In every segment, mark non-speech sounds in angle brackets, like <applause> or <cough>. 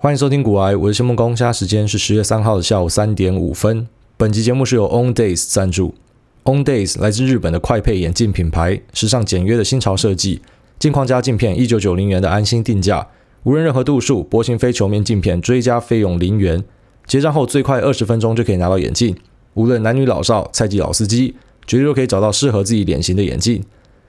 欢迎收听古癌，我是谢梦工，现在时间是十月三号的下午三点五分。本期节目是由 OnDays 赞助。OnDays 来自日本的快配眼镜品牌，时尚简约的新潮设计，镜框加镜片一九九零元的安心定价，无论任何度数，薄型非球面镜片追加费用零元，结账后最快二十分钟就可以拿到眼镜。无论男女老少，菜鸡老司机，绝对都可以找到适合自己脸型的眼镜。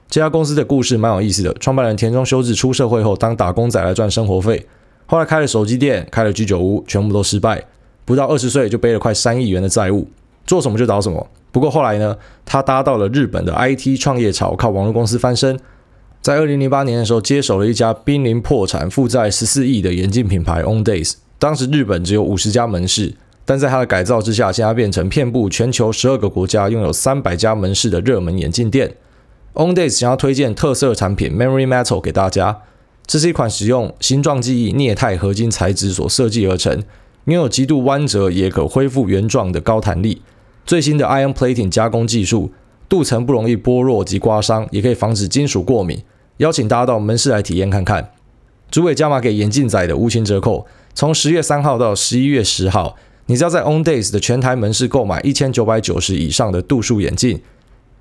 这家公司的故事蛮有意思的，创办人田中修治出社会后当打工仔来赚生活费。后来开了手机店，开了居酒屋，全部都失败。不到二十岁就背了快三亿元的债务，做什么就倒什么。不过后来呢，他搭到了日本的 IT 创业潮，靠网络公司翻身。在二零零八年的时候，接手了一家濒临破产、负债十四亿的眼镜品牌 OnDays。当时日本只有五十家门市，但在他的改造之下，现在变成遍布全球十二个国家、拥有三百家门市的热门眼镜店。OnDays 想要推荐特色产品 Memory Metal 给大家。这是一款使用形状记忆镍钛合金材质所设计而成，拥有极度弯折也可恢复原状的高弹力。最新的 Ion Plating 加工技术，镀层不容易剥落及刮伤，也可以防止金属过敏。邀请大家到门市来体验看看。主委加码给眼镜仔的无情折扣，从十月三号到十一月十号，你只要在 OnDays 的全台门市购买一千九百九十以上的度数眼镜。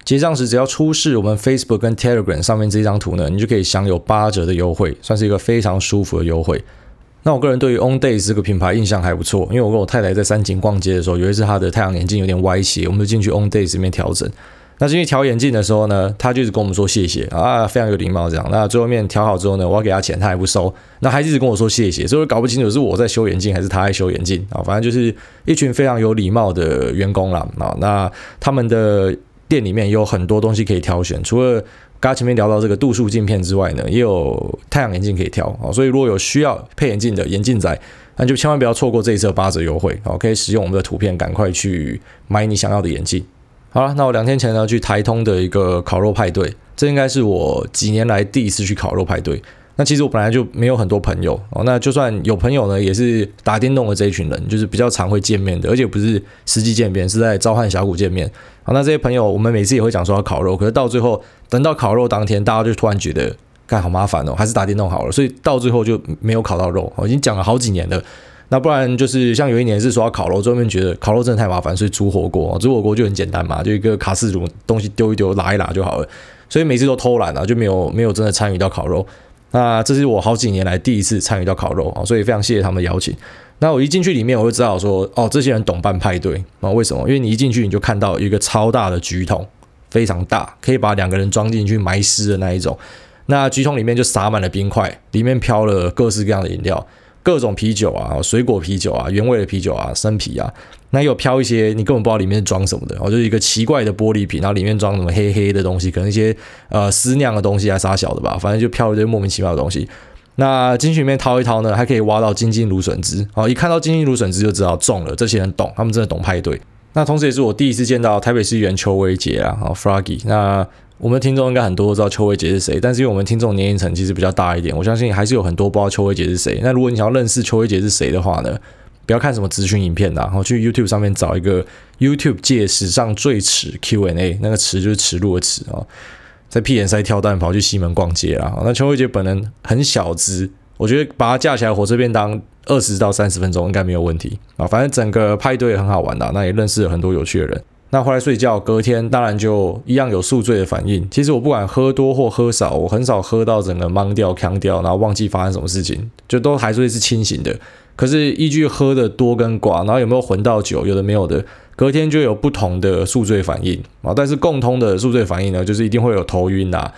结账时只要出示我们 Facebook 跟 Telegram 上面这张图呢，你就可以享有八折的优惠，算是一个非常舒服的优惠。那我个人对于 OnDays 这个品牌印象还不错，因为我跟我太太在三井逛街的时候，有一次她的太阳眼镜有点歪斜，我们就进去 OnDays 里面调整。那进去调眼镜的时候呢，他就一直跟我们说谢谢啊，非常有礼貌这样。那最后面调好之后呢，我要给他钱，他还不收，那还一直跟我说谢谢，所以我搞不清楚是我在修眼镜还是他在修眼镜啊。反正就是一群非常有礼貌的员工啦啊。那他们的。店里面有很多东西可以挑选，除了刚刚前面聊到这个度数镜片之外呢，也有太阳眼镜可以挑啊。所以如果有需要配眼镜的眼镜仔，那就千万不要错过这一次的八折优惠啊！可以使用我们的图片，赶快去买你想要的眼镜。好了，那我两天前呢去台通的一个烤肉派对，这应该是我几年来第一次去烤肉派对。那其实我本来就没有很多朋友哦，那就算有朋友呢，也是打电动的这一群人，就是比较常会见面的，而且不是实际见面，是在召唤峡谷见面。好，那这些朋友，我们每次也会讲说要烤肉，可是到最后等到烤肉当天，大家就突然觉得干好麻烦哦，还是打电动好了，所以到最后就没有烤到肉。我已经讲了好几年了，那不然就是像有一年是说要烤肉，最后面觉得烤肉真的太麻烦，所以煮火锅，煮火锅就很简单嘛，就一个卡式炉，东西丢一丢，拉一拉就好了，所以每次都偷懒了，就没有没有真的参与到烤肉。那这是我好几年来第一次参与到烤肉啊，所以非常谢谢他们的邀请。那我一进去里面，我就知道说，哦，这些人懂办派对啊？为什么？因为你一进去你就看到一个超大的橘桶，非常大，可以把两个人装进去埋尸的那一种。那橘桶里面就撒满了冰块，里面飘了各式各样的饮料。各种啤酒啊，水果啤酒啊，原味的啤酒啊，生啤啊，那有飘一些你根本不知道里面装什么的哦，就是一个奇怪的玻璃瓶，然后里面装什么黑黑的东西，可能一些呃私酿的东西还是啥小的吧，反正就飘了这些莫名其妙的东西。那进去里面掏一掏呢，还可以挖到金金芦笋汁哦，一看到金金芦笋汁就知道中了，这些人懂，他们真的懂派对。那同时也是我第一次见到台北市议员邱威杰啊，哦，Froggy 那。我们听众应该很多都知道邱威杰是谁，但是因为我们听众年龄层其实比较大一点，我相信还是有很多不知道邱威杰是谁。那如果你想要认识邱威杰是谁的话呢，不要看什么咨询影片的，然后去 YouTube 上面找一个 YouTube 界史上最耻 Q&A，那个耻就是耻辱的耻啊，在屁眼塞跳蛋跑去西门逛街啊。那邱慧杰本人很小资，我觉得把它架起来火车便当二十到三十分钟应该没有问题啊。反正整个派对很好玩的，那也认识了很多有趣的人。那回来睡觉，隔天当然就一样有宿醉的反应。其实我不管喝多或喝少，我很少喝到整个懵掉、锵掉，然后忘记发生什么事情，就都还是会是清醒的。可是依据喝的多跟寡，然后有没有混到酒，有的没有的，隔天就有不同的宿醉反应啊。但是共通的宿醉反应呢，就是一定会有头晕呐，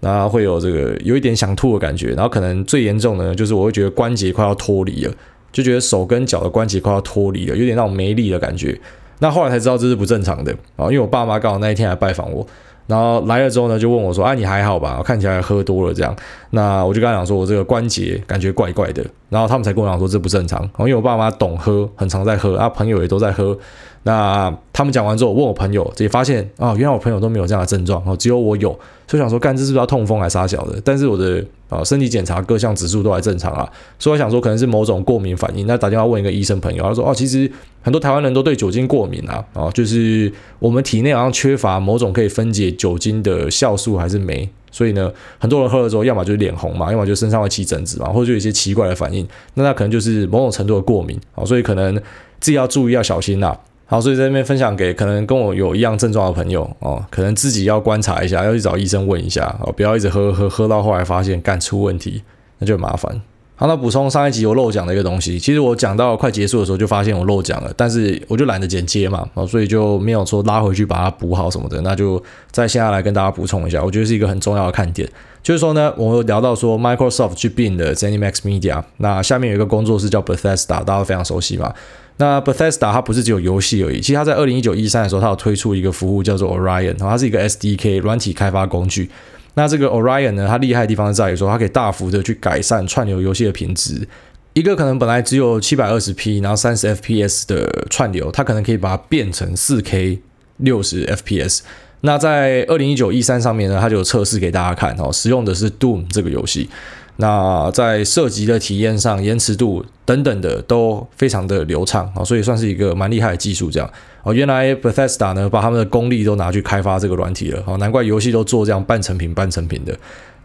然后会有这个有一点想吐的感觉，然后可能最严重的呢，就是我会觉得关节快要脱离了，就觉得手跟脚的关节快要脱离了，有点那种没力的感觉。那后来才知道这是不正常的啊，因为我爸妈刚好那一天来拜访我，然后来了之后呢，就问我说：“哎，你还好吧？看起来喝多了这样。”那我就跟他讲说：“我这个关节感觉怪怪的。”然后他们才跟我讲说这不正常，因为我爸妈懂喝，很常在喝，啊，朋友也都在喝。那他们讲完之后，问我朋友，也发现啊，原来我朋友都没有这样的症状，哦，只有我有，所以想说，干这是不是要痛风还是啥小的？但是我的啊身体检查各项指数都还正常啊，所以我想说可能是某种过敏反应。那打电话问一个医生朋友，他说哦，其实很多台湾人都对酒精过敏啊，啊，就是我们体内好像缺乏某种可以分解酒精的酵素还是酶，所以呢，很多人喝了之后，要么就是脸红嘛，要么就身上会起疹子嘛，或者就有一些奇怪的反应，那他可能就是某种程度的过敏啊，所以可能自己要注意要小心呐。好，所以在这边分享给可能跟我有一样症状的朋友哦，可能自己要观察一下，要去找医生问一下哦，不要一直喝喝喝到后来发现肝出问题，那就麻烦。好，那补充上一集我漏讲的一个东西，其实我讲到快结束的时候就发现我漏讲了，但是我就懒得剪接嘛，哦，所以就没有说拉回去把它补好什么的，那就在现在来跟大家补充一下，我觉得是一个很重要的看点，就是说呢，我有聊到说 Microsoft 去并的 ZeniMax Media，那下面有一个工作室叫 Bethesda，大家都非常熟悉嘛。那 Bethesda 它不是只有游戏而已，其实它在二零一九一三的时候，它有推出一个服务叫做 Orion，它是一个 SDK 软体开发工具。那这个 Orion 呢，它厉害的地方在于说，它可以大幅的去改善串流游戏的品质。一个可能本来只有七百二十 P，然后三十 FPS 的串流，它可能可以把它变成四 K 六十 FPS。那在二零一九一三上面呢，它就有测试给大家看哦，使用的是 Doom 这个游戏。那在射击的体验上，延迟度等等的都非常的流畅啊，所以算是一个蛮厉害的技术。这样哦，原来 Bethesda 呢，把他们的功力都拿去开发这个软体了哦，难怪游戏都做这样半成品半成品的。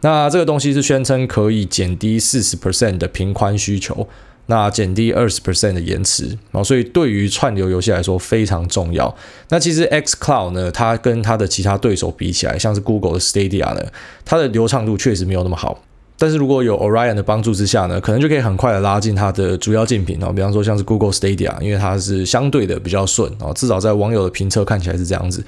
那这个东西是宣称可以减低四十 percent 的频宽需求，那减低二十 percent 的延迟哦，所以对于串流游戏来说非常重要。那其实 xCloud 呢，它跟它的其他对手比起来，像是 Google 的 Stadia 呢，它的流畅度确实没有那么好。但是如果有 Orion 的帮助之下呢，可能就可以很快的拉近它的主要竞品哦，比方说像是 Google Stadia，因为它是相对的比较顺哦，至少在网友的评测看起来是这样子。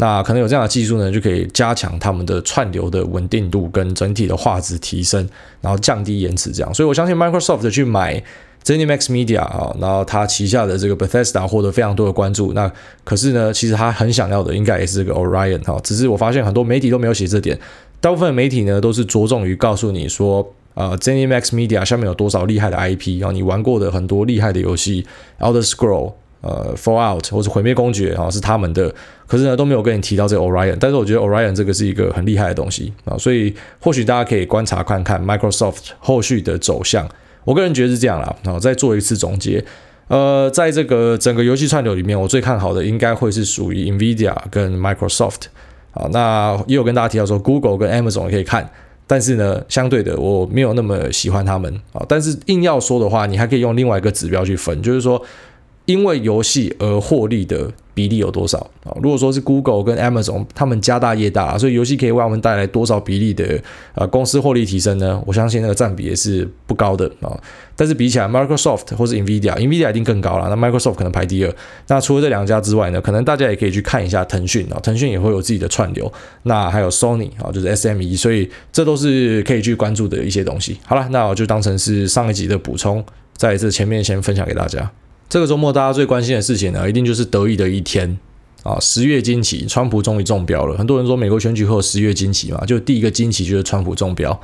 那可能有这样的技术呢，就可以加强他们的串流的稳定度跟整体的画质提升，然后降低延迟这样。所以我相信 Microsoft 去买 ZeniMax Media 啊，然后它旗下的这个 Bethesda 获得非常多的关注。那可是呢，其实他很想要的应该也是这个 Orion 哈，只是我发现很多媒体都没有写这点。大部分媒体呢，都是着重于告诉你说，呃，ZeniMax Media 下面有多少厉害的 IP，然后你玩过的很多厉害的游戏，Elder Scroll，呃，Fallout 或者毁灭公爵啊，是他们的，可是呢都没有跟你提到这个 Orion，但是我觉得 Orion 这个是一个很厉害的东西啊，所以或许大家可以观察看看 Microsoft 后续的走向。我个人觉得是这样啦，然后再做一次总结，呃，在这个整个游戏串流里面，我最看好的应该会是属于 NVIDIA 跟 Microsoft。啊，那也有跟大家提到说，Google 跟 Amazon 也可以看，但是呢，相对的我没有那么喜欢他们啊。但是硬要说的话，你还可以用另外一个指标去分，就是说，因为游戏而获利的。比例有多少啊？如果说是 Google 跟 Amazon 他们家大业大，所以游戏可以为我们带来多少比例的呃公司获利提升呢？我相信那个占比也是不高的啊。但是比起来，Microsoft 或是 NVIDIA，NVIDIA 一定更高了。那 Microsoft 可能排第二。那除了这两家之外呢，可能大家也可以去看一下腾讯啊，腾讯也会有自己的串流。那还有 Sony 啊，就是 SME，所以这都是可以去关注的一些东西。好了，那我就当成是上一集的补充，在这前面先分享给大家。这个周末大家最关心的事情呢，一定就是得意的一天啊！十月惊奇，川普终于中标了。很多人说美国选举后十月惊奇嘛，就第一个惊奇就是川普中标。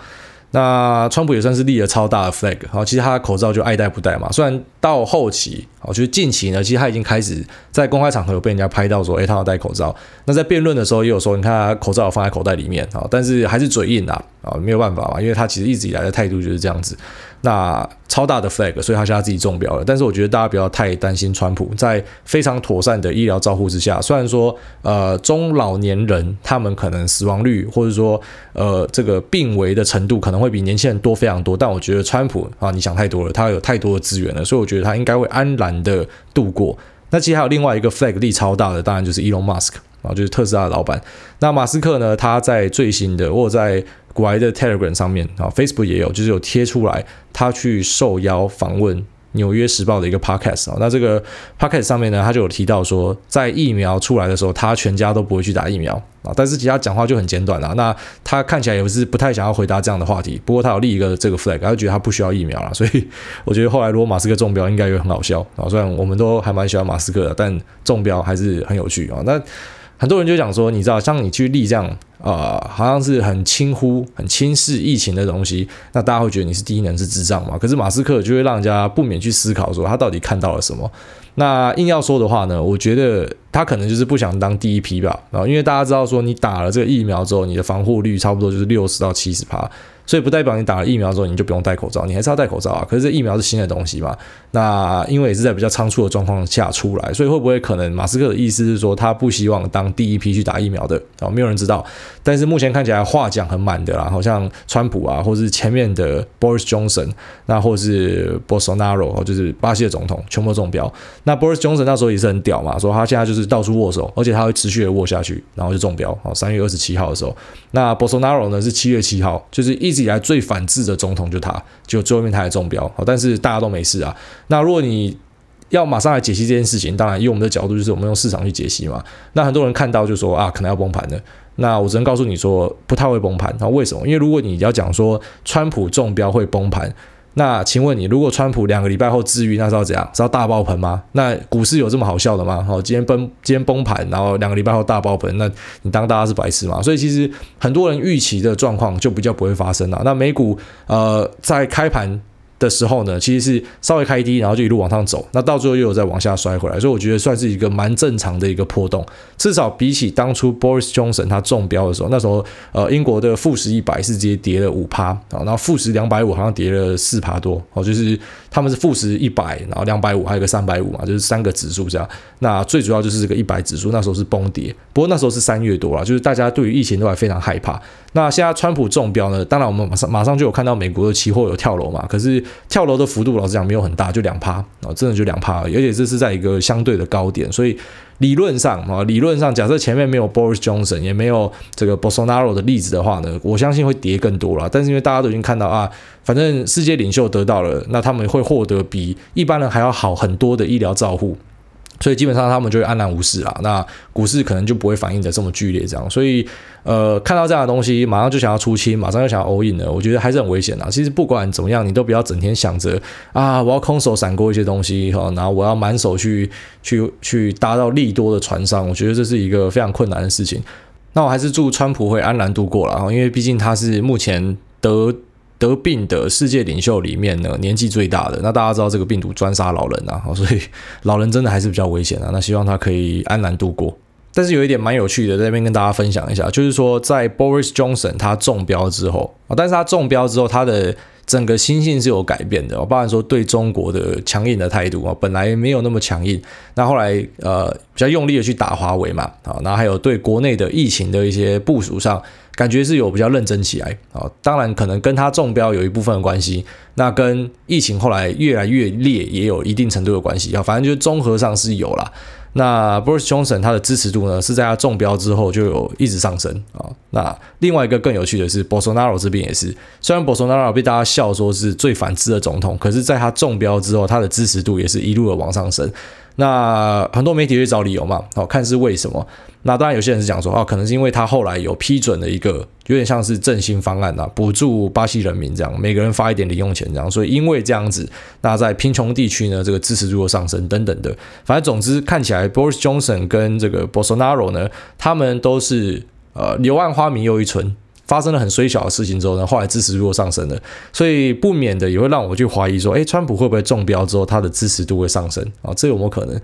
那川普也算是立了超大的 flag，好，其实他的口罩就爱戴不戴嘛。虽然到后期，哦，就是近期呢，其实他已经开始在公开场合有被人家拍到说，诶，他要戴口罩。那在辩论的时候也有说，你看他口罩放在口袋里面啊，但是还是嘴硬啊，啊，没有办法嘛，因为他其实一直以来的态度就是这样子。那超大的 flag，所以他现在自己中标了。但是我觉得大家不要太担心川普，在非常妥善的医疗照护之下，虽然说呃中老年人他们可能死亡率或者说呃这个病危的程度可能会比年轻人多非常多，但我觉得川普啊，你想太多了，他有太多的资源了，所以我觉得觉得他应该会安然的度过。那其实还有另外一个 flag 力超大的，当然就是 Elon Musk 啊，就是特斯拉的老板。那马斯克呢，他在最新的或者在国外的 Telegram 上面啊，Facebook 也有，就是有贴出来，他去受邀访问《纽约时报》的一个 Podcast 啊。那这个 Podcast 上面呢，他就有提到说，在疫苗出来的时候，他全家都不会去打疫苗啊。但是其他讲话就很简短了。那他看起来也不是不太想要回答这样的话题。不过他有立一个这个 flag，他就觉得他不需要疫苗了。所以我觉得后来如果马斯克中标，应该也很好笑啊。虽然我们都还蛮喜欢马斯克的，但中标还是很有趣啊。那很多人就讲说，你知道，像你去立这样。呃，好像是很轻忽、很轻视疫情的东西，那大家会觉得你是第一能、是智障嘛？可是马斯克就会让人家不免去思考，说他到底看到了什么。那硬要说的话呢，我觉得他可能就是不想当第一批吧。然后因为大家知道说，你打了这个疫苗之后，你的防护率差不多就是六十到七十趴。所以不代表你打了疫苗之后你就不用戴口罩，你还是要戴口罩啊。可是这疫苗是新的东西嘛，那因为也是在比较仓促的状况下出来，所以会不会可能马斯克的意思是说他不希望当第一批去打疫苗的啊？没有人知道。但是目前看起来话讲很满的啦，好像川普啊，或是前面的 Boris Johnson，那或是 Bolsonaro，就是巴西的总统，全部中标。那 Boris Johnson 那时候也是很屌嘛，说他现在就是到处握手，而且他会持续的握下去，然后就中标。好，三月二十七号的时候，那 Bolsonaro 呢是七月七号，就是一直以来最反制的总统就他，就最后面他也中标。好，但是大家都没事啊。那如果你要马上来解析这件事情，当然以我们的角度就是我们用市场去解析嘛。那很多人看到就说啊，可能要崩盘了。那我只能告诉你说，不太会崩盘。那为什么？因为如果你要讲说川普中标会崩盘。那请问你，如果川普两个礼拜后治愈，那是要怎样？是要大爆棚吗？那股市有这么好笑的吗？哦，今天崩，今天崩盘，然后两个礼拜后大爆棚，那你当大家是白痴吗？所以其实很多人预期的状况就比较不会发生了。那美股呃在开盘。的时候呢，其实是稍微开低，然后就一路往上走，那到最后又有再往下摔回来，所以我觉得算是一个蛮正常的一个波动，至少比起当初 Boris Johnson 他中标的时候，那时候呃英国的富时一百是直接跌了五趴啊，然后富时两百五好像跌了四趴多哦，就是他们是富时一百，然后两百五还有个三百五嘛，就是三个指数这样，那最主要就是这个一百指数那时候是崩跌，不过那时候是三月多了，就是大家对于疫情都还非常害怕。那现在川普中标呢，当然我们马上马上就有看到美国的期货有跳楼嘛，可是。跳楼的幅度，老实讲没有很大，就两趴啊，真的就两趴而，且这是在一个相对的高点，所以理论上啊，理论上假设前面没有 Boris Johnson，也没有这个 Bolsonaro 的例子的话呢，我相信会跌更多了。但是因为大家都已经看到啊，反正世界领袖得到了，那他们会获得比一般人还要好很多的医疗照护。所以基本上他们就会安然无事啦，那股市可能就不会反应的这么剧烈，这样。所以呃，看到这样的东西，马上就想要出清，马上就想要 all in 了，我觉得还是很危险的。其实不管怎么样，你都不要整天想着啊，我要空手闪过一些东西哈，然后我要满手去去去搭到利多的船上，我觉得这是一个非常困难的事情。那我还是祝川普会安然度过了，因为毕竟他是目前得。得病的世界领袖里面呢，年纪最大的。那大家知道这个病毒专杀老人啊，所以 <laughs> 老人真的还是比较危险啊。那希望他可以安然度过。但是有一点蛮有趣的，在这边跟大家分享一下，就是说在 Boris Johnson 他中标之后啊，但是他中标之后，他的整个心性是有改变的。我包含说对中国的强硬的态度啊，本来没有那么强硬，那后来呃比较用力的去打华为嘛啊，然后还有对国内的疫情的一些部署上。感觉是有比较认真起来啊，当然可能跟他中标有一部分的关系，那跟疫情后来越来越烈也有一定程度的关系啊，反正就是综合上是有啦。那 Boris Johnson 他的支持度呢是在他中标之后就有一直上升啊。那另外一个更有趣的是，Bolsonaro 这边也是，虽然 Bolsonaro 被大家笑说是最反制的总统，可是在他中标之后，他的支持度也是一路的往上升。那很多媒体会找理由嘛，好，看是为什么？那当然有些人是讲说，哦，可能是因为他后来有批准了一个有点像是振兴方案呐，补助巴西人民这样，每个人发一点零用钱这样，所以因为这样子，那在贫穷地区呢，这个支持度上升等等的，反正总之看起来，Boris Johnson 跟这个 Bolsonaro 呢，他们都是呃柳暗花明又一村。发生了很衰小的事情之后呢，后来支持度上升了，所以不免的也会让我去怀疑说，诶，川普会不会中标之后他的支持度会上升啊？这有没有可能？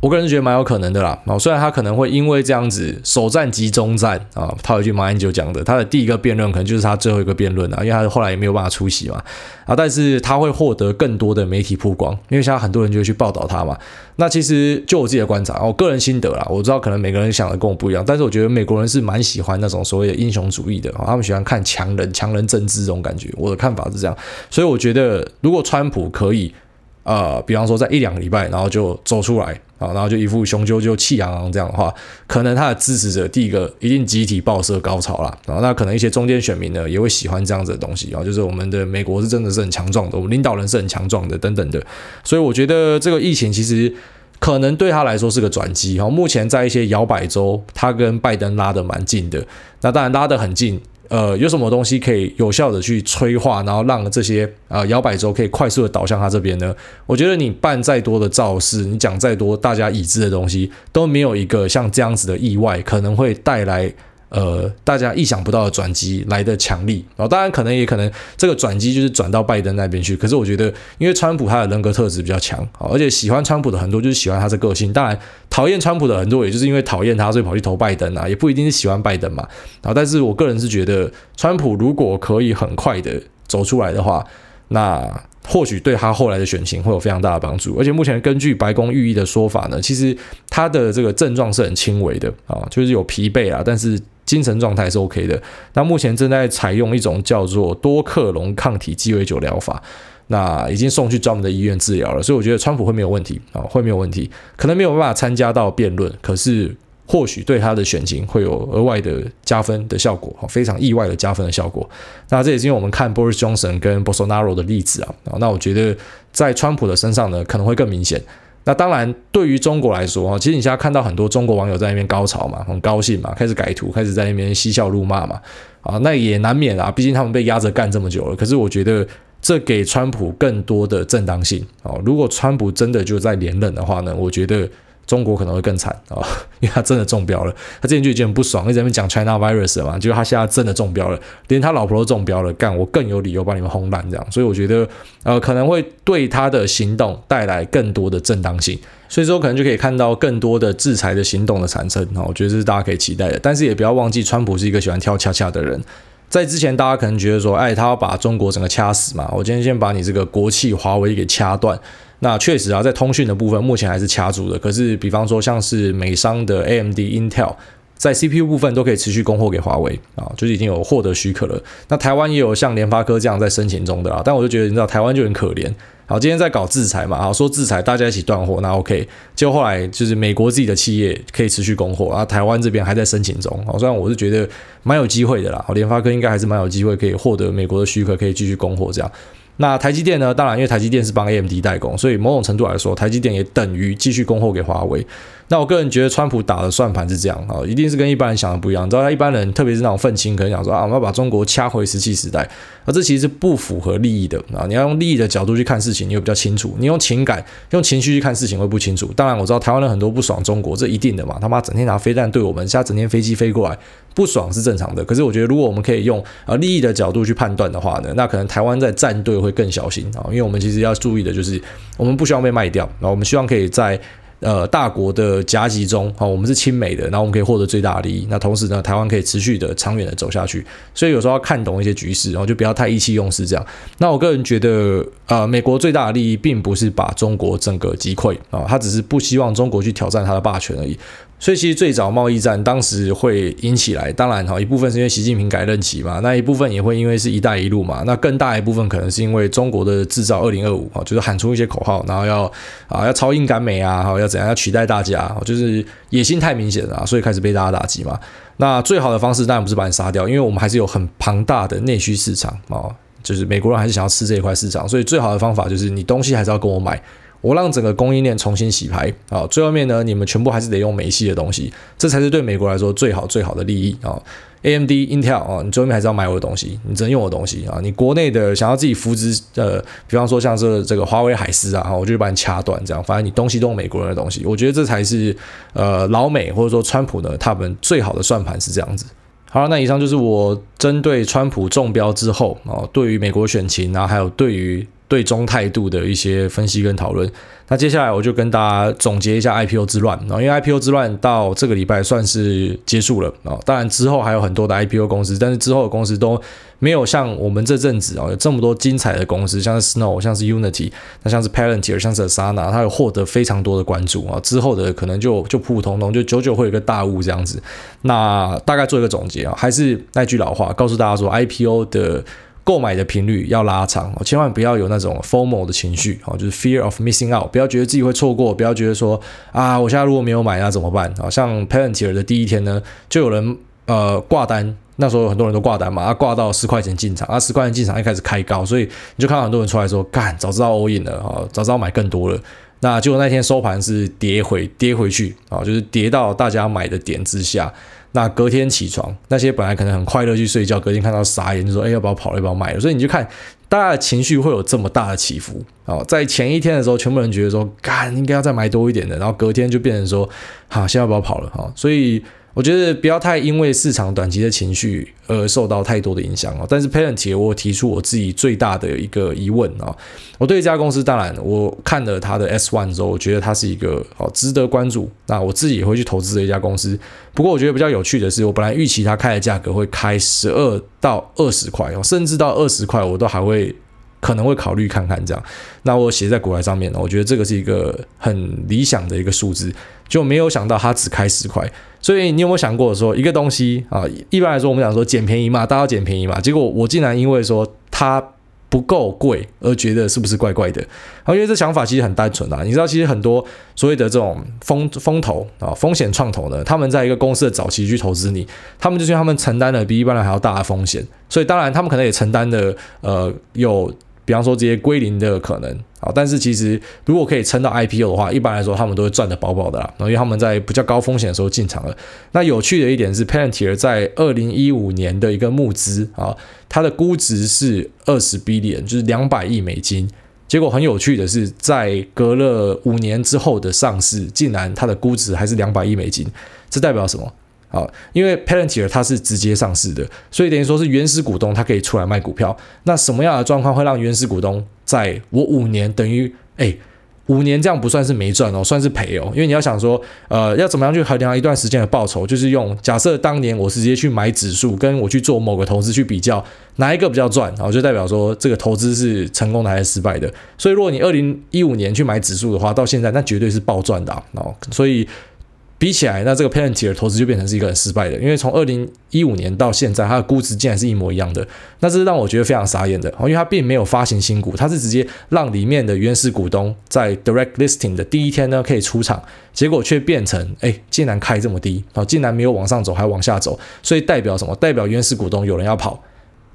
我个人觉得蛮有可能的啦，啊，虽然他可能会因为这样子首战集中战啊，套一句马英九讲的，他的第一个辩论可能就是他最后一个辩论啊，因为他后来也没有办法出席嘛，啊，但是他会获得更多的媒体曝光，因为现在很多人就会去报道他嘛。那其实就我自己的观察，我个人心得啦，我知道可能每个人想的跟我不一样，但是我觉得美国人是蛮喜欢那种所谓的英雄主义的，他们喜欢看强人、强人政治这种感觉。我的看法是这样，所以我觉得如果川普可以。呃，比方说在一两个礼拜，然后就走出来啊，然后就一副雄赳赳、气昂昂这样的话，可能他的支持者第一个一定集体爆射高潮了啊。那可能一些中间选民呢也会喜欢这样子的东西啊，就是我们的美国是真的是很强壮的，我们领导人是很强壮的等等的。所以我觉得这个疫情其实可能对他来说是个转机哈。目前在一些摇摆州，他跟拜登拉得蛮近的，那当然拉得很近。呃，有什么东西可以有效的去催化，然后让这些呃摇摆州可以快速的导向他这边呢？我觉得你办再多的造势，你讲再多大家已知的东西，都没有一个像这样子的意外可能会带来呃，大家意想不到的转机来的强力，然后当然可能也可能这个转机就是转到拜登那边去。可是我觉得，因为川普他的人格特质比较强，而且喜欢川普的很多就是喜欢他的个性。当然，讨厌川普的很多也就是因为讨厌他，所以跑去投拜登啊，也不一定是喜欢拜登嘛。然后，但是我个人是觉得，川普如果可以很快的走出来的话，那。或许对他后来的选情会有非常大的帮助，而且目前根据白宫御医的说法呢，其实他的这个症状是很轻微的啊，就是有疲惫啊，但是精神状态是 OK 的。那目前正在采用一种叫做多克隆抗体鸡尾酒疗法，那已经送去专门的医院治疗了，所以我觉得川普会没有问题啊，会没有问题，可能没有办法参加到辩论，可是。或许对他的选情会有额外的加分的效果，非常意外的加分的效果。那这也是因为我们看 Boris Johnson 跟 Bolsonaro 的例子啊，那我觉得在川普的身上呢，可能会更明显。那当然，对于中国来说啊，其实你现在看到很多中国网友在那边高潮嘛，很高兴嘛，开始改图，开始在那边嬉笑怒骂嘛，啊，那也难免啊，毕竟他们被压着干这么久了。可是我觉得这给川普更多的正当性啊，如果川普真的就在连任的话呢，我觉得。中国可能会更惨啊、<laughs> 因为他真的中标了。他之前就已经很不爽，一直在那边讲 China virus 了嘛，结果他现在真的中标了，连他老婆都中标了，干我更有理由把你们轰烂这样。所以我觉得，呃，可能会对他的行动带来更多的正当性，所以说可能就可以看到更多的制裁的行动的产生。那我觉得这是大家可以期待的，但是也不要忘记，川普是一个喜欢跳恰恰的人。在之前，大家可能觉得说，哎，他要把中国整个掐死嘛，我今天先把你这个国企华为给掐断。那确实啊，在通讯的部分目前还是卡住的。可是，比方说像是美商的 AMD、Intel，在 CPU 部分都可以持续供货给华为啊，就是已经有获得许可了。那台湾也有像联发科这样在申请中的啊，但我就觉得，你知道台湾就很可怜。好，今天在搞制裁嘛，好说制裁，大家一起断货，那 OK。结果后来就是美国自己的企业可以持续供货，然后台湾这边还在申请中。好，虽然我是觉得蛮有机会的啦，好，联发科应该还是蛮有机会可以获得美国的许可，可以继续供货这样。那台积电呢？当然，因为台积电是帮 AMD 代工，所以某种程度来说，台积电也等于继续供货给华为。那我个人觉得，川普打的算盘是这样啊，一定是跟一般人想的不一样。你知道，他一般人，特别是那种愤青，可能想说啊，我们要把中国掐回石器时代，而这其实是不符合利益的啊。你要用利益的角度去看事情，你会比较清楚；你用情感、用情绪去看事情会不清楚。当然，我知道台湾人很多不爽中国，这一定的嘛，他妈整天拿飞弹对我们，现在整天飞机飞过来，不爽是正常的。可是我觉得，如果我们可以用啊利益的角度去判断的话呢，那可能台湾在站队会更小心啊，因为我们其实要注意的就是，我们不希望被卖掉，然后我们希望可以在。呃，大国的夹击中，好，我们是亲美的，然后我们可以获得最大的利益。那同时呢，台湾可以持续的、长远的走下去。所以有时候要看懂一些局势，然后就不要太意气用事这样。那我个人觉得，呃，美国最大的利益并不是把中国整个击溃啊，他只是不希望中国去挑战他的霸权而已。所以其实最早贸易战当时会引起来，当然哈，一部分是因为习近平改任期嘛，那一部分也会因为是一带一路嘛，那更大一部分可能是因为中国的制造二零二五啊，就是喊出一些口号，然后要啊要超英赶美啊，哈要怎样要取代大家，就是野心太明显了，所以开始被大家打击嘛。那最好的方式当然不是把你杀掉，因为我们还是有很庞大的内需市场啊，就是美国人还是想要吃这一块市场，所以最好的方法就是你东西还是要跟我买。我让整个供应链重新洗牌啊，最后面呢，你们全部还是得用美系的东西，这才是对美国来说最好最好的利益啊。AMD、Intel 啊，你最后面还是要买我的东西，你只能用我的东西啊。你国内的想要自己扶植呃，比方说像是这个华为海思啊，我就把你掐断，这样，反正你东西都用美国人的东西，我觉得这才是呃老美或者说川普呢，他们最好的算盘是这样子。好了，那以上就是我针对川普中标之后啊，对于美国选情啊，还有对于。对中态度的一些分析跟讨论，那接下来我就跟大家总结一下 IPO 之乱，因为 IPO 之乱到这个礼拜算是结束了啊，当然之后还有很多的 IPO 公司，但是之后的公司都没有像我们这阵子啊有这么多精彩的公司，像是 Snow，像是 Unity，那像是 Palantir，像是 Sana，它有获得非常多的关注啊，之后的可能就就普普通通，就久久会有个大雾这样子。那大概做一个总结啊，还是那句老话，告诉大家说 IPO 的。购买的频率要拉长，千万不要有那种 FOMO 的情绪，哦就是 fear of missing out，不要觉得自己会错过，不要觉得说啊，我现在如果没有买那怎么办？啊，像 Palantir 的第一天呢，就有人呃挂单，那时候很多人都挂单嘛，他挂到十块钱进场，啊十块钱进场一开始开高，所以你就看到很多人出来说，干，早知道 all in 了啊，早知道买更多了。那结果那天收盘是跌回跌回去啊，就是跌到大家买的点之下。那隔天起床，那些本来可能很快乐去睡觉，隔天看到傻眼，就说：“哎，要不要跑？要不要买？”所以你就看，大家的情绪会有这么大的起伏哦！在前一天的时候，全部人觉得说：“干，应该要再买多一点的。”然后隔天就变成说：“好，现在要不要跑了？”哈，所以我觉得不要太因为市场短期的情绪而受到太多的影响哦。但是 Palantir 我提出我自己最大的一个疑问啊，我对这家公司当然我看了它的 S one 之后，我觉得它是一个好值得关注，那我自己也会去投资的一家公司。不过我觉得比较有趣的是，我本来预期它开的价格会开十二到二十块哦，甚至到二十块我都还会。可能会考虑看看这样，那我写在股台上面，我觉得这个是一个很理想的一个数字，就没有想到它只开十块。所以你有没有想过说一个东西啊？一般来说我们讲说捡便宜嘛，大家捡便宜嘛，结果我竟然因为说它不够贵而觉得是不是怪怪的？然啊，因为这想法其实很单纯啊。你知道，其实很多所谓的这种风风投啊、风险创投呢，他们在一个公司的早期去投资你，他们就是他们承担了比一般人还要大的风险，所以当然他们可能也承担的呃有。比方说这些归零的可能啊，但是其实如果可以撑到 IPO 的话，一般来说他们都会赚得饱饱的啦。因为他们在比较高风险的时候进场了。那有趣的一点是 p a n t i e r 在二零一五年的一个募资啊，它的估值是二十 billion，就是两百亿美金。结果很有趣的是，在隔了五年之后的上市，竟然它的估值还是两百亿美金。这代表什么？好，因为 Palantir 它是直接上市的，所以等于说是原始股东，他可以出来卖股票。那什么样的状况会让原始股东在我五年等于哎五年这样不算是没赚哦，算是赔哦？因为你要想说，呃，要怎么样去衡量一段时间的报酬？就是用假设当年我直接去买指数，跟我去做某个投资去比较，哪一个比较赚？然后就代表说这个投资是成功的还是失败的。所以如果你二零一五年去买指数的话，到现在那绝对是暴赚的啊。哦，所以。比起来，那这个 Palantir 的投资就变成是一个很失败的，因为从二零一五年到现在，它的估值竟然是一模一样的，那这是让我觉得非常傻眼的。因为它并没有发行新股，它是直接让里面的原始股东在 Direct Listing 的第一天呢可以出场，结果却变成，哎，竟然开这么低，啊，竟然没有往上走，还往下走，所以代表什么？代表原始股东有人要跑。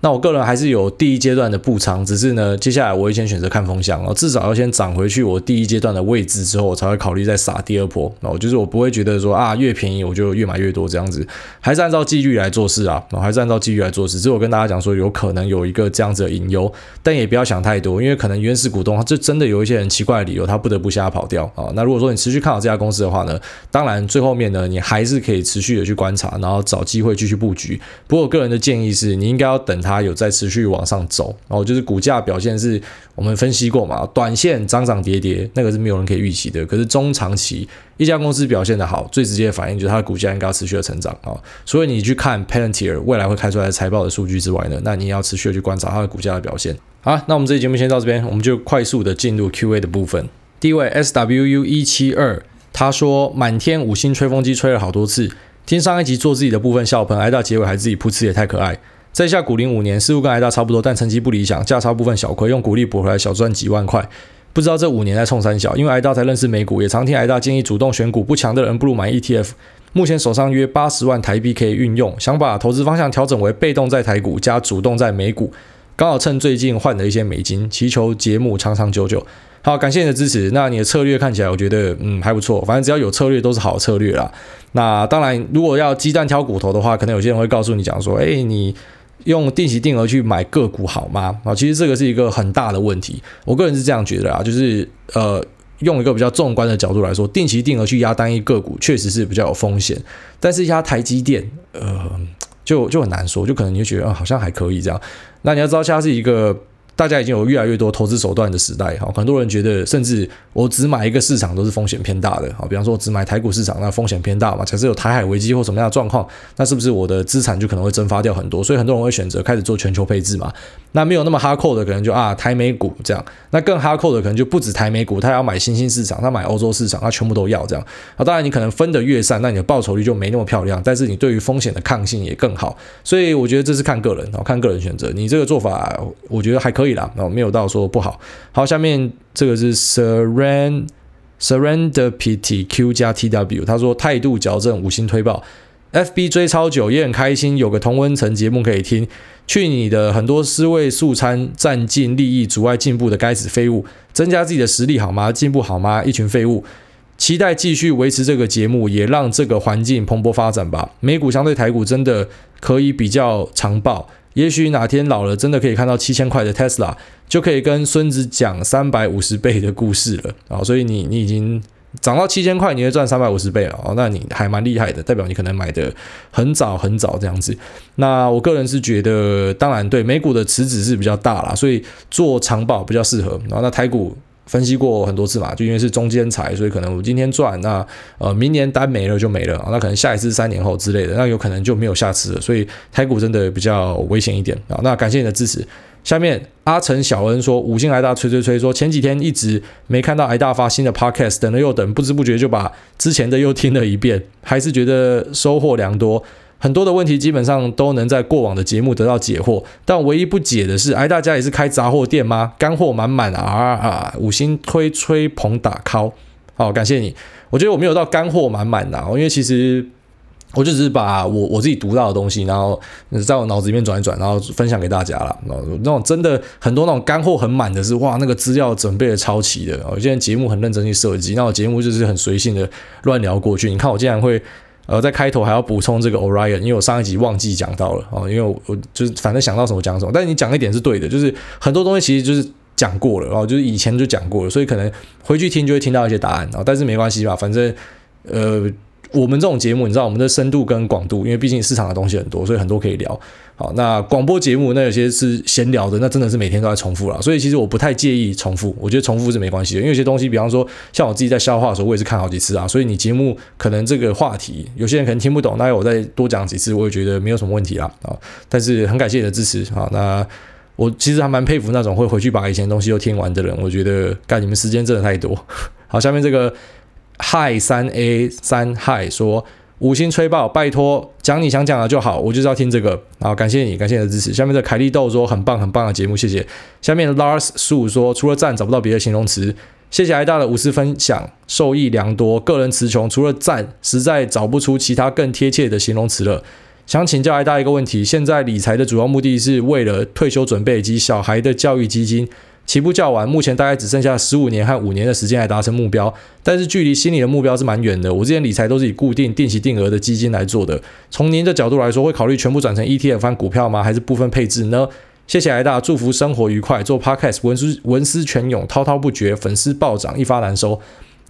那我个人还是有第一阶段的布仓，只是呢，接下来我会先选择看风向，然后至少要先涨回去我第一阶段的位置之后，我才会考虑再撒第二波。然后就是我不会觉得说啊，越便宜我就越买越多这样子，还是按照纪律来做事啊，然后还是按照纪律来做事。只是我跟大家讲说，有可能有一个这样子的隐忧，但也不要想太多，因为可能原始股东他就真的有一些很奇怪的理由，他不得不瞎跑掉啊。那如果说你持续看好这家公司的话呢，当然最后面呢，你还是可以持续的去观察，然后找机会继续布局。不过我个人的建议是，你应该要等它它有在持续往上走，然后就是股价表现是我们分析过嘛，短线涨涨跌跌，那个是没有人可以预期的。可是中长期一家公司表现的好，最直接的反应就是它的股价应该持续的成长啊。所以你去看 Palantir 未来会开出来财报的数据之外呢，那你也要持续的去观察它的股价的表现。好，那我们这期节目先到这边，我们就快速的进入 Q&A 的部分。第一位 SWU 一七二，他说满天五星吹风机吹了好多次，听上一集做自己的部分笑喷，挨到结尾还自己噗嗤也太可爱。在下股龄五年，似乎跟挨大差不多，但成绩不理想，价差部分小亏，用股利补回来小赚几万块。不知道这五年在冲三小，因为挨大才认识美股，也常听挨大建议主动选股，不强的人不如买 ETF。目前手上约八十万台币可以运用，想把投资方向调整为被动在台股加主动在美股，刚好趁最近换了一些美金，祈求节目长长久久。好，感谢你的支持。那你的策略看起来，我觉得嗯还不错，反正只要有策略都是好策略啦。那当然，如果要鸡蛋挑骨头的话，可能有些人会告诉你讲说，哎你。用定期定额去买个股好吗？啊，其实这个是一个很大的问题。我个人是这样觉得啊，就是呃，用一个比较纵观的角度来说，定期定额去压单一个股确实是比较有风险。但是压台积电，呃，就就很难说，就可能你就觉得啊，好像还可以这样。那你要知道，它是一个。大家已经有越来越多投资手段的时代，哈，很多人觉得，甚至我只买一个市场都是风险偏大的，好，比方说我只买台股市场，那风险偏大嘛，假设有台海危机或什么样的状况，那是不是我的资产就可能会蒸发掉很多？所以很多人会选择开始做全球配置嘛。那没有那么哈扣的，可能就啊台美股这样，那更哈扣的可能就不止台美股，他要买新兴市场，他买欧洲市场，他全部都要这样。啊，当然你可能分得越散，那你的报酬率就没那么漂亮，但是你对于风险的抗性也更好。所以我觉得这是看个人，看个人选择。你这个做法，我觉得还可以啦，没有到。说不好，好，下面这个是 Surrend Serendipity Q 加 TW，他说态度矫正五星推爆，FB 追超久也很开心，有个同温层节目可以听。去你的，很多思维素餐占尽利益，阻碍进步的该死废物，增加自己的实力好吗？进步好吗？一群废物，期待继续维持这个节目，也让这个环境蓬勃发展吧。美股相对台股真的可以比较长抱。也许哪天老了，真的可以看到七千块的 Tesla，就可以跟孙子讲三百五十倍的故事了啊！所以你你已经涨到七千块，你会赚三百五十倍哦，那你还蛮厉害的，代表你可能买的很早很早这样子。那我个人是觉得，当然对美股的池子是比较大啦，所以做长保比较适合。然后那台股分析过很多次嘛，就因为是中间财，所以可能我今天赚，那呃明年单没了就没了，那可能下一次三年后之类的，那有可能就没有下次了。所以台股真的比较危险一点啊。那感谢你的支持。下面阿成小恩说，五星挨大吹吹吹说，前几天一直没看到挨大发新的 podcast，等了又等，不知不觉就把之前的又听了一遍，还是觉得收获良多。很多的问题基本上都能在过往的节目得到解惑，但唯一不解的是，哎大家也是开杂货店吗？干货满满啊啊！五星推吹捧打 call，好，感谢你。我觉得我没有到干货满满的，因为其实。我就只是把我我自己读到的东西，然后在我脑子里面转一转，然后分享给大家了。那种真的很多那种干货很满的是哇，那个资料准备的超齐的。我现在节目很认真去设计，那我节目就是很随性的乱聊过去。你看我竟然会呃在开头还要补充这个 Orion，因为我上一集忘记讲到了哦，因为我我就是反正想到什么讲什么。但你讲一点是对的，就是很多东西其实就是讲过了，然后就是以前就讲过了，所以可能回去听就会听到一些答案啊。但是没关系吧，反正呃。我们这种节目，你知道我们的深度跟广度，因为毕竟市场的东西很多，所以很多可以聊。好，那广播节目那有些是闲聊的，那真的是每天都在重复了。所以其实我不太介意重复，我觉得重复是没关系的。因为有些东西，比方说像我自己在消化的时候，我也是看好几次啊。所以你节目可能这个话题，有些人可能听不懂，那我再多讲几次，我也觉得没有什么问题啦。啊，但是很感谢你的支持啊。那我其实还蛮佩服那种会回去把以前东西都听完的人。我觉得干你们时间真的太多。好，下面这个。嗨三 A 三嗨说五星吹爆，拜托讲你想讲的就好，我就是要听这个。好，感谢你，感谢你的支持。下面的凯利豆说很棒很棒的节目，谢谢。下面的 Lars 树说除了赞找不到别的形容词，谢谢挨大的无私分享，受益良多。个人词穷，除了赞，实在找不出其他更贴切的形容词了。想请教挨大一个问题：现在理财的主要目的是为了退休准备及小孩的教育基金。起步较晚，目前大概只剩下十五年和五年的时间来达成目标，但是距离心里的目标是蛮远的。我之前理财都是以固定、定期定额的基金来做的。从您的角度来说，会考虑全部转成 ETF 翻股票吗？还是部分配置呢？谢谢挨大，祝福生活愉快。做 Podcast 文思文思泉涌，滔滔不绝，粉丝暴涨，一发难收。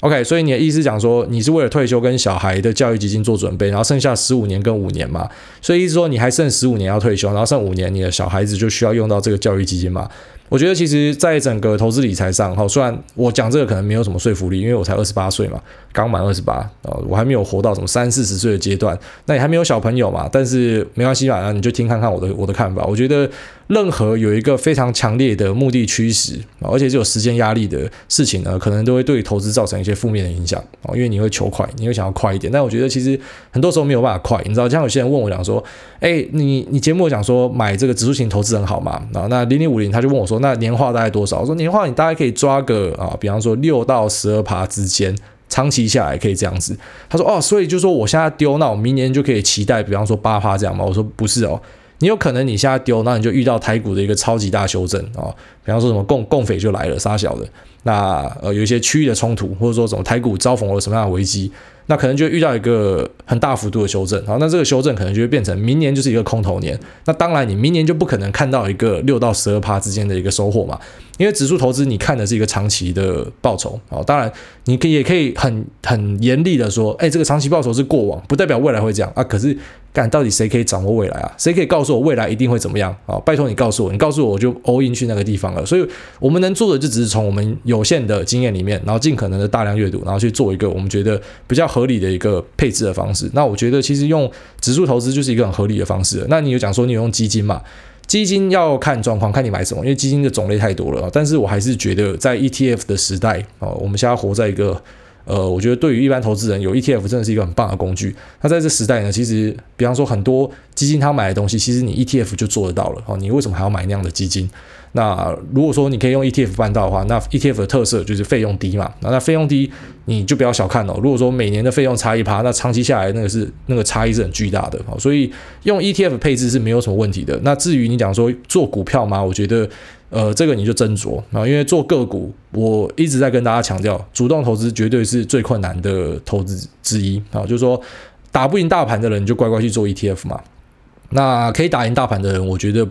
OK，所以你的意思讲说，你是为了退休跟小孩的教育基金做准备，然后剩下十五年跟五年嘛？所以意思说你还剩十五年要退休，然后剩五年你的小孩子就需要用到这个教育基金嘛？我觉得其实，在整个投资理财上，哈，虽然我讲这个可能没有什么说服力，因为我才二十八岁嘛，刚满二十八，呃，我还没有活到什么三四十岁的阶段，那也还没有小朋友嘛，但是没关系嘛，那你就听看看我的我的看法。我觉得任何有一个非常强烈的目的驱使，而且是有时间压力的事情呢，可能都会对投资造成一些负面的影响啊，因为你会求快，你会想要快一点，但我觉得其实很多时候没有办法快，你知道，像有些人问我讲说，哎，你你节目讲说买这个指数型投资很好嘛？啊，那零零五零他就问我说，那年化大概多少？我说年化你大概可以抓个啊，比方说六到十二趴之间，长期下来可以这样子。他说哦，所以就说我现在丢，那我明年就可以期待，比方说八趴这样吗？我说不是哦，你有可能你现在丢，那你就遇到台股的一个超级大修正啊，比方说什么共共匪就来了，杀小的，那呃有一些区域的冲突，或者说什么台股遭逢了什么样的危机。那可能就遇到一个很大幅度的修正，好，那这个修正可能就会变成明年就是一个空头年。那当然，你明年就不可能看到一个六到十二趴之间的一个收获嘛，因为指数投资你看的是一个长期的报酬，好，当然你可以也可以很很严厉的说，哎，这个长期报酬是过往，不代表未来会这样啊。可是，干到底谁可以掌握未来啊？谁可以告诉我未来一定会怎么样啊？拜托你告诉我，你告诉我我就 all in 去那个地方了。所以我们能做的就只是从我们有限的经验里面，然后尽可能的大量阅读，然后去做一个我们觉得比较合理的一个配置的方式，那我觉得其实用指数投资就是一个很合理的方式。那你有讲说你有用基金嘛？基金要看状况，看你买什么，因为基金的种类太多了。但是我还是觉得在 ETF 的时代哦，我们现在活在一个呃，我觉得对于一般投资人有 ETF 真的是一个很棒的工具。那在这时代呢，其实比方说很多基金他买的东西，其实你 ETF 就做得到了哦。你为什么还要买那样的基金？那如果说你可以用 ETF 办到的话，那 ETF 的特色就是费用低嘛。那那费用低，你就不要小看哦。如果说每年的费用差一趴，那长期下来那个是那个差异是很巨大的。所以用 ETF 配置是没有什么问题的。那至于你讲说做股票嘛，我觉得呃这个你就斟酌啊，因为做个股，我一直在跟大家强调，主动投资绝对是最困难的投资之一啊。就是说打不赢大盘的人，就乖乖去做 ETF 嘛。那可以打赢大盘的人，我觉得。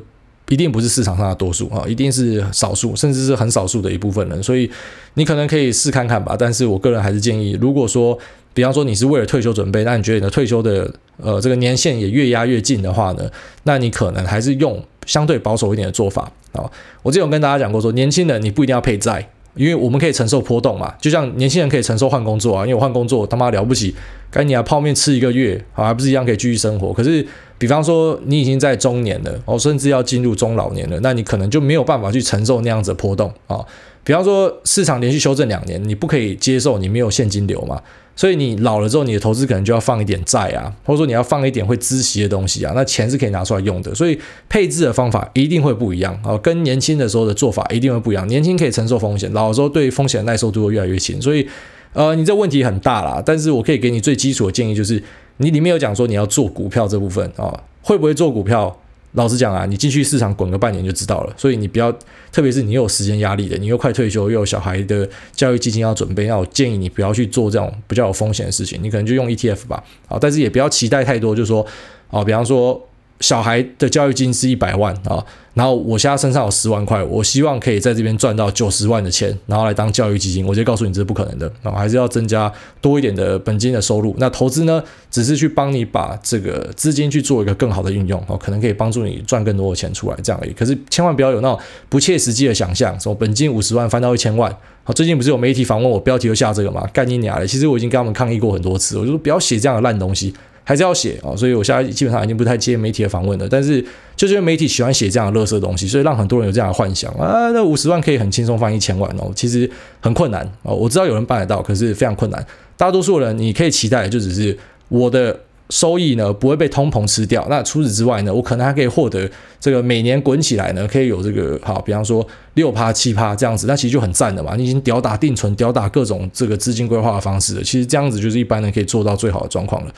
一定不是市场上的多数啊，一定是少数，甚至是很少数的一部分人。所以你可能可以试看看吧。但是我个人还是建议，如果说，比方说你是为了退休准备，那你觉得你的退休的呃这个年限也越压越近的话呢，那你可能还是用相对保守一点的做法啊。我之前有跟大家讲过说，年轻人你不一定要配债。因为我们可以承受波动嘛，就像年轻人可以承受换工作啊，因为我换工作他妈了不起，赶紧啊泡面吃一个月，好还不是一样可以继续生活。可是，比方说你已经在中年了，哦，甚至要进入中老年了，那你可能就没有办法去承受那样子的波动啊。比方说市场连续修正两年，你不可以接受你没有现金流嘛。所以你老了之后，你的投资可能就要放一点债啊，或者说你要放一点会孳息的东西啊，那钱是可以拿出来用的。所以配置的方法一定会不一样啊，跟年轻的时候的做法一定会不一样。年轻可以承受风险，老的时候对风险的耐受度会越来越轻。所以，呃，你这问题很大啦，但是我可以给你最基础的建议，就是你里面有讲说你要做股票这部分啊，会不会做股票？老实讲啊，你进去市场滚个半年就知道了。所以你不要，特别是你又有时间压力的，你又快退休，又有小孩的教育基金要准备，那我建议你不要去做这种比较有风险的事情。你可能就用 ETF 吧，啊，但是也不要期待太多，就是说，啊，比方说。小孩的教育金是一百万啊，然后我现在身上有十万块，我希望可以在这边赚到九十万的钱，然后来当教育基金。我就告诉你这是不可能的啊，还是要增加多一点的本金的收入。那投资呢，只是去帮你把这个资金去做一个更好的运用哦，可能可以帮助你赚更多的钱出来这样而已。可是千万不要有那种不切实际的想象，什么本金五十万翻到一千万。好，最近不是有媒体访问我，标题就下这个嘛，干你娘的！其实我已经跟他们抗议过很多次，我就说不要写这样的烂东西。还是要写啊，所以我现在基本上已经不太接媒体的访问了。但是就是因为媒体喜欢写这样的垃圾东西，所以让很多人有这样的幻想啊，那五十万可以很轻松翻一千万哦，其实很困难哦。我知道有人办得到，可是非常困难。大多数人你可以期待就只是我的收益呢不会被通膨吃掉。那除此之外呢，我可能还可以获得这个每年滚起来呢，可以有这个好，比方说六趴七趴这样子，那其实就很赞的嘛。你已经吊打定存，吊打各种这个资金规划的方式了，其实这样子就是一般人可以做到最好的状况了。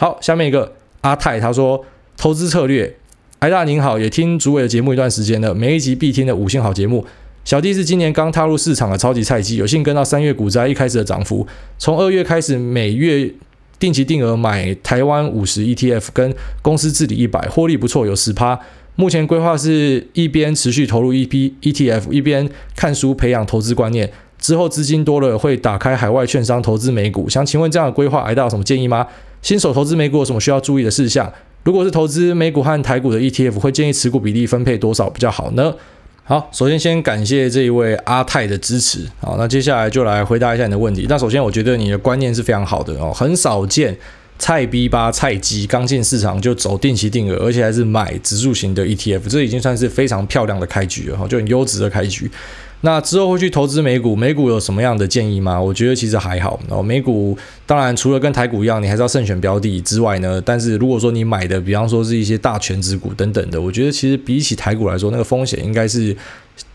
好，下面一个阿泰他说投资策略，艾大您好，也听主委的节目一段时间了，每一集必听的五星好节目。小弟是今年刚踏入市场的超级菜鸡，有幸跟到三月股灾一开始的涨幅，从二月开始每月定期定额买台湾五十 ETF 跟公司治理一百，获利不错，有十趴。目前规划是一边持续投入一批 ETF，一边看书培养投资观念。之后资金多了会打开海外券商投资美股，想请问这样的规划，艾大有什么建议吗？新手投资美股有什么需要注意的事项？如果是投资美股和台股的 ETF，会建议持股比例分配多少比较好呢？好，首先先感谢这一位阿泰的支持。好，那接下来就来回答一下你的问题。那首先我觉得你的观念是非常好的哦，很少见菜逼吧菜鸡刚进市场就走定期定额，而且还是买指数型的 ETF，这已经算是非常漂亮的开局了哈，就很优质的开局。那之后会去投资美股，美股有什么样的建议吗？我觉得其实还好。然后美股当然除了跟台股一样，你还是要慎选标的之外呢，但是如果说你买的，比方说是一些大权值股等等的，我觉得其实比起台股来说，那个风险应该是。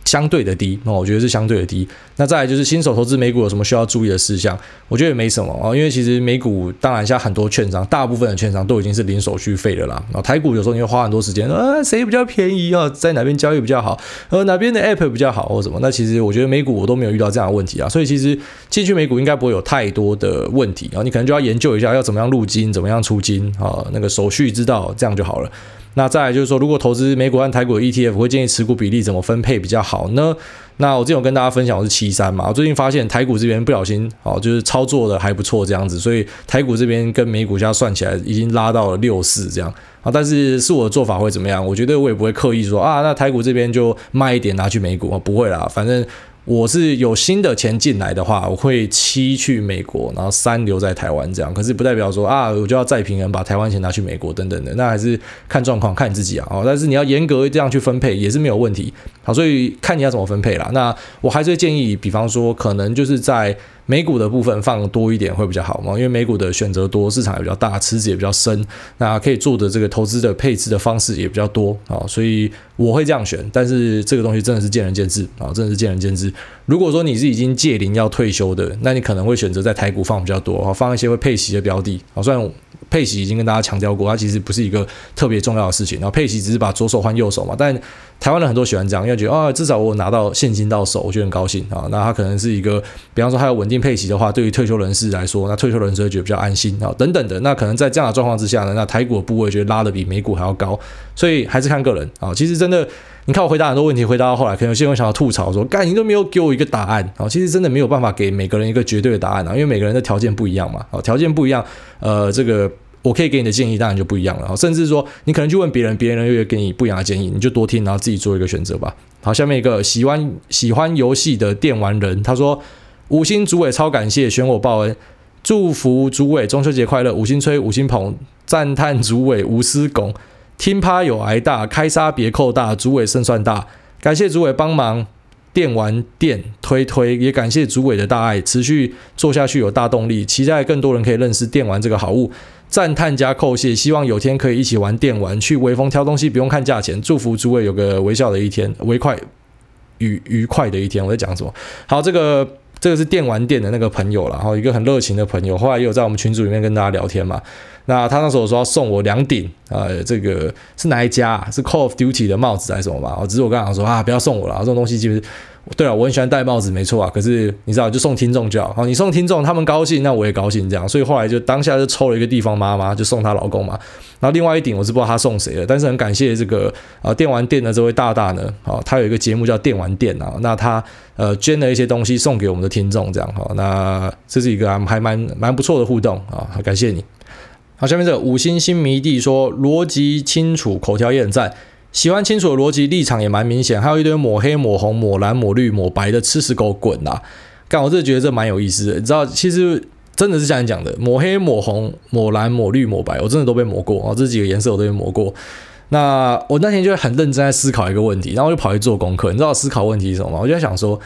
相对的低，那我觉得是相对的低。那再来就是新手投资美股有什么需要注意的事项？我觉得也没什么啊，因为其实美股当然像很多券商，大部分的券商都已经是零手续费的啦。然后台股有时候你会花很多时间，呃，谁比较便宜啊？在哪边交易比较好？呃，哪边的 app 比较好或什么？那其实我觉得美股我都没有遇到这样的问题啊。所以其实进去美股应该不会有太多的问题啊。你可能就要研究一下要怎么样入金，怎么样出金啊，那个手续知道这样就好了。那再来就是说，如果投资美股和台股 ETF，会建议持股比例怎么分配比较好呢？那我之前有跟大家分享我是七三嘛，我最近发现台股这边不小心哦，就是操作的还不错这样子，所以台股这边跟美股现在算起来已经拉到了六四这样啊。但是是我的做法会怎么样？我觉得我也不会刻意说啊，那台股这边就卖一点拿去美股啊，不会啦，反正。我是有新的钱进来的话，我会七去美国，然后三留在台湾这样。可是不代表说啊，我就要再平衡，把台湾钱拿去美国等等的，那还是看状况，看你自己啊。哦，但是你要严格这样去分配也是没有问题。好，所以看你要怎么分配啦。那我还是建议，比方说可能就是在。美股的部分放多一点会比较好嘛，因为美股的选择多，市场也比较大，池子也比较深，那可以做的这个投资的配置的方式也比较多啊，所以我会这样选。但是这个东西真的是见仁见智啊，真的是见仁见智。如果说你是已经届龄要退休的，那你可能会选择在台股放比较多，放一些会配息的标的啊。虽然配息已经跟大家强调过，它其实不是一个特别重要的事情，然后配息只是把左手换右手嘛，但。台湾人很多喜欢这样，因为觉得啊、至少我拿到现金到手，我就很高兴啊。那他可能是一个，比方说还有稳定配息的话，对于退休人士来说，那退休人士会觉得比较安心啊，等等的。那可能在这样的状况之下呢，那台股的部位觉得拉得比美股还要高，所以还是看个人啊。其实真的你看我回答很多问题，回答到后来，可能有些人想要吐槽说：“干，你都没有给我一个答案啊！”其实真的没有办法给每个人一个绝对的答案啊，因为每个人的条件不一样嘛。啊，条件不一样，呃，这个我可以给你的建议当然就不一样了。甚至说，你可能去问别人，别人又会给你不一样的建议，你就多听，然后自己做一个选择吧。好，下面一个喜欢喜欢游戏的电玩人，他说：“五星主委超感谢，选我报恩，祝福主委中秋节快乐，五星吹，五星捧，赞叹主委无私拱。”听趴有挨大，开杀别扣大，主委胜算大。感谢主委帮忙，电玩店推推，也感谢主委的大爱，持续做下去有大动力，期待更多人可以认识电玩这个好物。赞叹加扣谢，希望有天可以一起玩电玩，去微风挑东西不用看价钱。祝福主委有个微笑的一天，微快愉愉快的一天。我在讲什么？好，这个这个是电玩店的那个朋友了，然后一个很热情的朋友，后来也有在我们群组里面跟大家聊天嘛。那他那时候说要送我两顶，呃，这个是哪一家？是 Call of Duty 的帽子还是什么吧？我只是我刚刚说啊，不要送我了，这种东西就是。对啊，我很喜欢戴帽子，没错啊。可是你知道，就送听众就好。好，你送听众，他们高兴，那我也高兴，这样。所以后来就当下就抽了一个地方妈妈，就送她老公嘛。然后另外一顶我是不知道他送谁了，但是很感谢这个啊电玩店的这位大大呢，啊，他有一个节目叫电玩店啊，那他呃捐了一些东西送给我们的听众，这样哈。那这是一个还蛮蛮不错的互动啊，感谢你。好，下面这个五星星迷弟说逻辑清楚，口条也很赞。喜欢清楚的逻辑，立场也蛮明显，还有一堆抹黑、抹红、抹蓝、抹绿、抹白的吃屎狗滚呐！干，我真的觉得这蛮有意思的。你知道，其实真的是这样讲的：抹黑、抹红、抹蓝、抹绿、抹白，我真的都被抹过啊！这几个颜色我都被抹过。那我那天就很认真在思考一个问题，然后我就跑去做功课。你知道我思考问题是什么吗？我就在想说，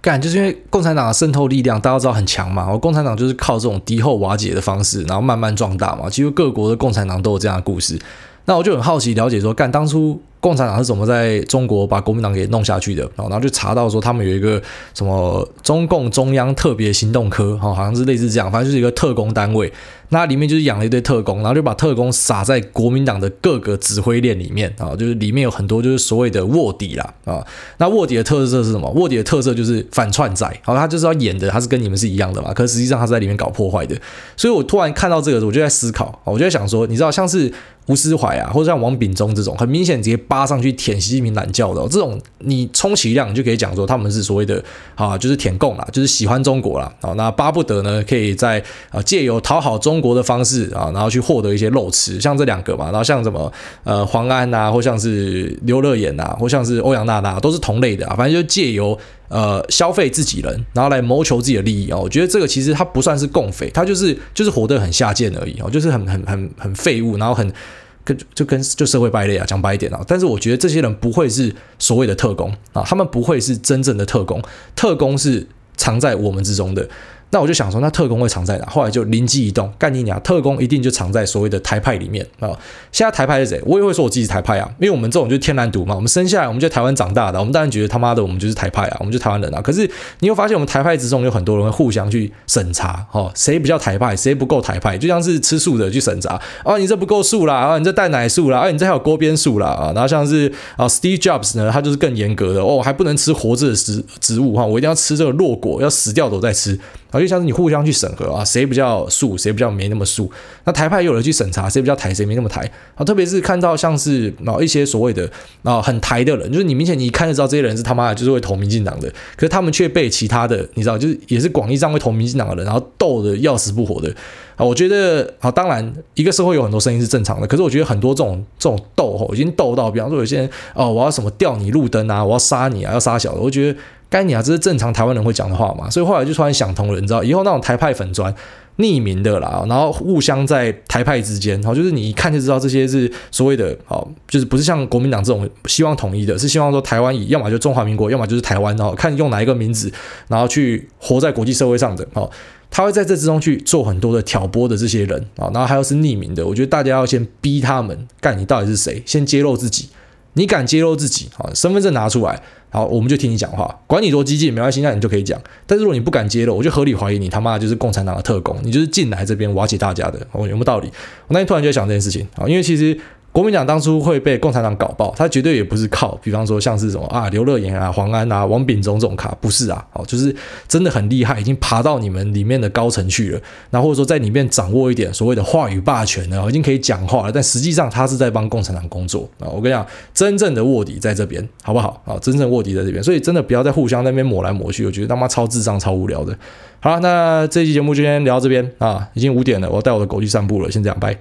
干，就是因为共产党的渗透力量大家都知道很强嘛。我共产党就是靠这种敌后瓦解的方式，然后慢慢壮大嘛。其实各国的共产党都有这样的故事。那我就很好奇了解说，干当初共产党是怎么在中国把国民党给弄下去的？然后就查到说，他们有一个什么中共中央特别行动科，好像是类似这样，反正就是一个特工单位。那里面就是养了一堆特工，然后就把特工撒在国民党的各个指挥链里面啊，就是里面有很多就是所谓的卧底啦啊。那卧底的特色是什么？卧底的特色就是反串仔，好，他就是要演的，他是跟你们是一样的嘛，可实际上他是在里面搞破坏的。所以我突然看到这个，我就在思考，我就在想说，你知道像是。吴思怀啊，或者像王炳忠这种，很明显直接扒上去舔习近平懒觉的、这种你充其量你就可以讲说他们是所谓的啊，就是舔共啦，就是喜欢中国啦。啊，那巴不得呢，可以在啊借由讨好中中国的方式啊，然后去获得一些肉吃，像这两个嘛，然后像什么呃黄安呐，或像是刘乐言呐，或像是欧阳娜娜，都是同类的啊，反正就借由呃消费自己人，然后来谋求自己的利益啊、我觉得这个其实它不算是共匪，它就是就是活得很下贱而已啊，就是很很很很废物，然后很。跟就跟就社会败类啊，讲白一点啊，但是我觉得这些人不会是所谓的特工啊，他们不会是真正的特工，特工是藏在我们之中的。那我就想说，那特工会藏在哪？后来就灵机一动，干你娘！特工一定就藏在所谓的台派里面啊。现在台派是谁？我也会说我自己是台派啊，因为我们这种就是天然独嘛，我们生下来我们就台湾长大的，我们当然觉得他妈的我们就是台派啊，我们就台湾人啊。可是你会发现，我们台派之中有很多人会互相去审查，哦，谁比较台派，谁不够台派，就像是吃素的去审查，啊，你这不够素啦，啊，你这蛋奶素啦，啊，你这还有锅边素啦，啊，然后像是啊，Steve Jobs 呢，他就是更严格的哦，还不能吃活着的植植物哈，我一定要吃这个落果，要死掉都再吃。啊，就像是你互相去审核啊，谁比较素，谁比较没那么素。那台派也有人去审查，谁比较台，谁没那么台。啊，特别是看到像是啊一些所谓的啊很台的人，就是你明显你看得知道这些人是他妈的就是会投民进党的，可是他们却被其他的你知道，就是也是广义上会投民进党的人，然后斗得要死不活的。啊，我觉得啊，当然一个社会有很多声音是正常的，可是我觉得很多这种这种斗吼，已经斗到，比方说有些人哦，我要什么吊你路灯啊，我要杀你啊，要杀小的，我觉得。该你啊，这是正常台湾人会讲的话嘛，所以后来就突然想通了，你知道，以后那种台派粉专匿名的啦，然后互相在台派之间，然后，就是你一看就知道这些是所谓的，好，就是不是像国民党这种希望统一的，是希望说台湾以要么就中华民国，要么就是台湾，然后看用哪一个名字，然后去活在国际社会上的，好，他会在这之中去做很多的挑拨的这些人啊，然后还有是匿名的，我觉得大家要先逼他们，干你到底是谁，先揭露自己。你敢揭露自己，好，身份证拿出来，好，我们就听你讲话，管你多激进没关系，那你就可以讲。但是如果你不敢揭露，我就合理怀疑你他妈就是共产党的特工，你就是进来这边瓦解大家的，哦，有没有道理？我那天突然就在想这件事情啊，因为其实国民党当初会被共产党搞爆，他绝对也不是靠，比方说像是什么啊刘乐言啊、黄安啊、王炳忠这种卡，不是啊，哦，就是真的很厉害，已经爬到你们里面的高层去了，那或者说在里面掌握一点所谓的话语霸权呢，已经可以讲话了，但实际上他是在帮共产党工作啊。我跟你讲，真正的卧底在这边，好不好啊？真正卧底在这边，所以真的不要再互相在那边抹来抹去，我觉得他妈超智障、超无聊的。好，那这期节目就先聊到这边啊，已经五点了，我要带我的狗去散步了，先这样，拜。